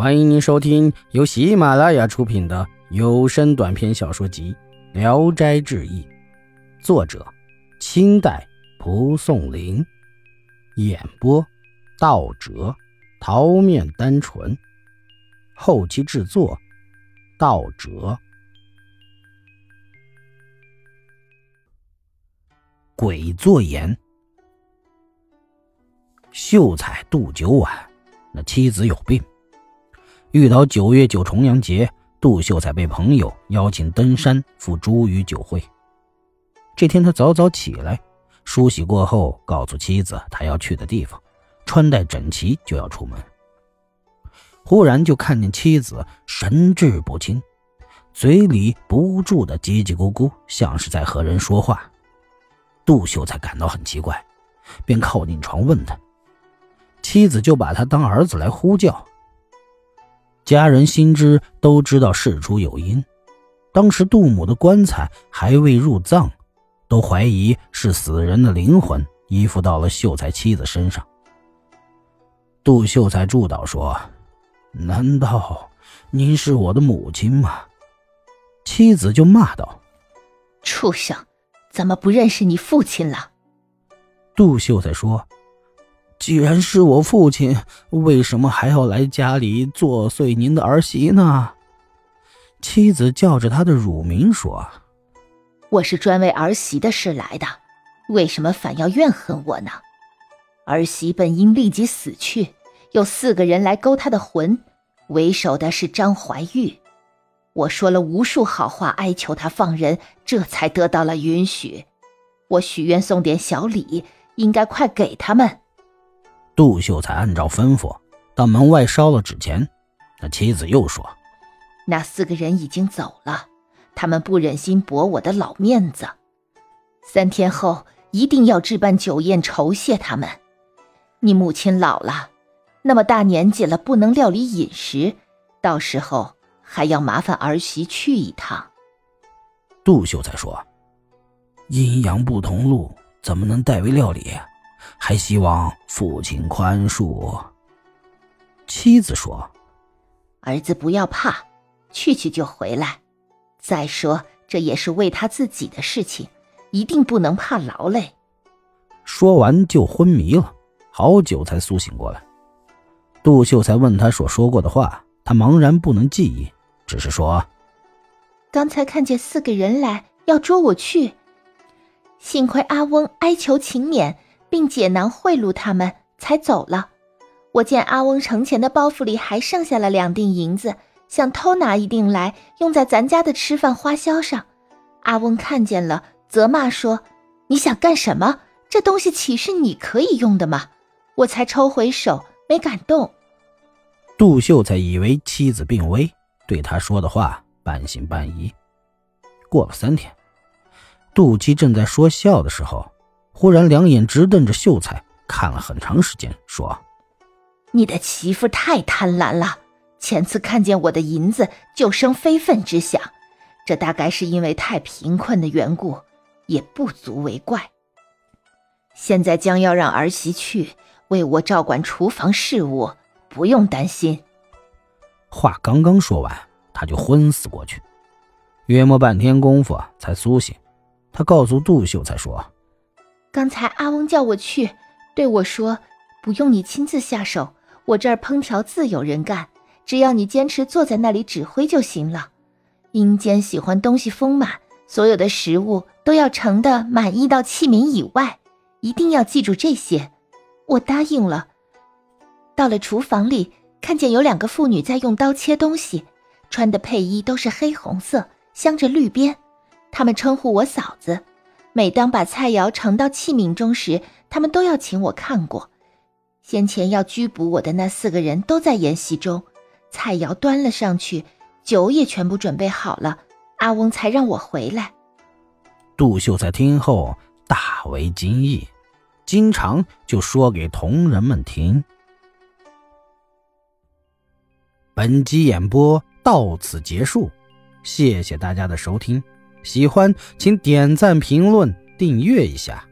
欢迎您收听由喜马拉雅出品的有声短篇小说集《聊斋志异》，作者：清代蒲松龄，演播：道哲、桃面单纯，后期制作：道哲。鬼作言，秀才杜九晚，那妻子有病。遇到九月九重阳节，杜秀才被朋友邀请登山赴茱萸酒会。这天他早早起来，梳洗过后，告诉妻子他要去的地方，穿戴整齐就要出门。忽然就看见妻子神志不清，嘴里不住的叽叽咕咕，像是在和人说话。杜秀才感到很奇怪，便靠近床问他，妻子就把他当儿子来呼叫。家人心知都知道事出有因，当时杜母的棺材还未入葬，都怀疑是死人的灵魂依附到了秀才妻子身上。杜秀才祝祷说：“难道您是我的母亲吗？”妻子就骂道：“畜生，怎么不认识你父亲了？”杜秀才说。既然是我父亲，为什么还要来家里作祟您的儿媳呢？妻子叫着他的乳名说：“我是专为儿媳的事来的，为什么反要怨恨我呢？儿媳本应立即死去，有四个人来勾她的魂，为首的是张怀玉。我说了无数好话，哀求他放人，这才得到了允许。我许愿送点小礼，应该快给他们。”杜秀才按照吩咐到门外烧了纸钱，那妻子又说：“那四个人已经走了，他们不忍心驳我的老面子，三天后一定要置办酒宴酬谢他们。你母亲老了，那么大年纪了，不能料理饮食，到时候还要麻烦儿媳去一趟。”杜秀才说：“阴阳不同路，怎么能代为料理？”还希望父亲宽恕。妻子说：“儿子不要怕，去去就回来。再说这也是为他自己的事情，一定不能怕劳累。”说完就昏迷了，好久才苏醒过来。杜秀才问他所说过的话，他茫然不能记忆，只是说：“刚才看见四个人来要捉我去，幸亏阿翁哀求情免。”并解囊贿赂他们，才走了。我见阿翁盛钱的包袱里还剩下了两锭银子，想偷拿一锭来用在咱家的吃饭花销上。阿翁看见了，责骂说：“你想干什么？这东西岂是你可以用的吗？”我才抽回手，没敢动。杜秀才以为妻子病危，对他说的话半信半疑。过了三天，杜七正在说笑的时候。忽然，两眼直瞪着秀才，看了很长时间，说：“你的媳妇太贪婪了。前次看见我的银子就生非分之想，这大概是因为太贫困的缘故，也不足为怪。现在将要让儿媳去为我照管厨房事务，不用担心。”话刚刚说完，他就昏死过去。约莫半天功夫才苏醒，他告诉杜秀才说。刚才阿翁叫我去，对我说：“不用你亲自下手，我这儿烹调自有人干，只要你坚持坐在那里指挥就行了。阴间喜欢东西丰满，所有的食物都要盛的满意到器皿以外，一定要记住这些。”我答应了。到了厨房里，看见有两个妇女在用刀切东西，穿的配衣都是黑红色，镶着绿边，她们称呼我嫂子。每当把菜肴盛到器皿中时，他们都要请我看过。先前要拘捕我的那四个人都在演习中，菜肴端了上去，酒也全部准备好了，阿翁才让我回来。杜秀才听后大为惊异，经常就说给同仁们听。本集演播到此结束，谢谢大家的收听。喜欢，请点赞、评论、订阅一下。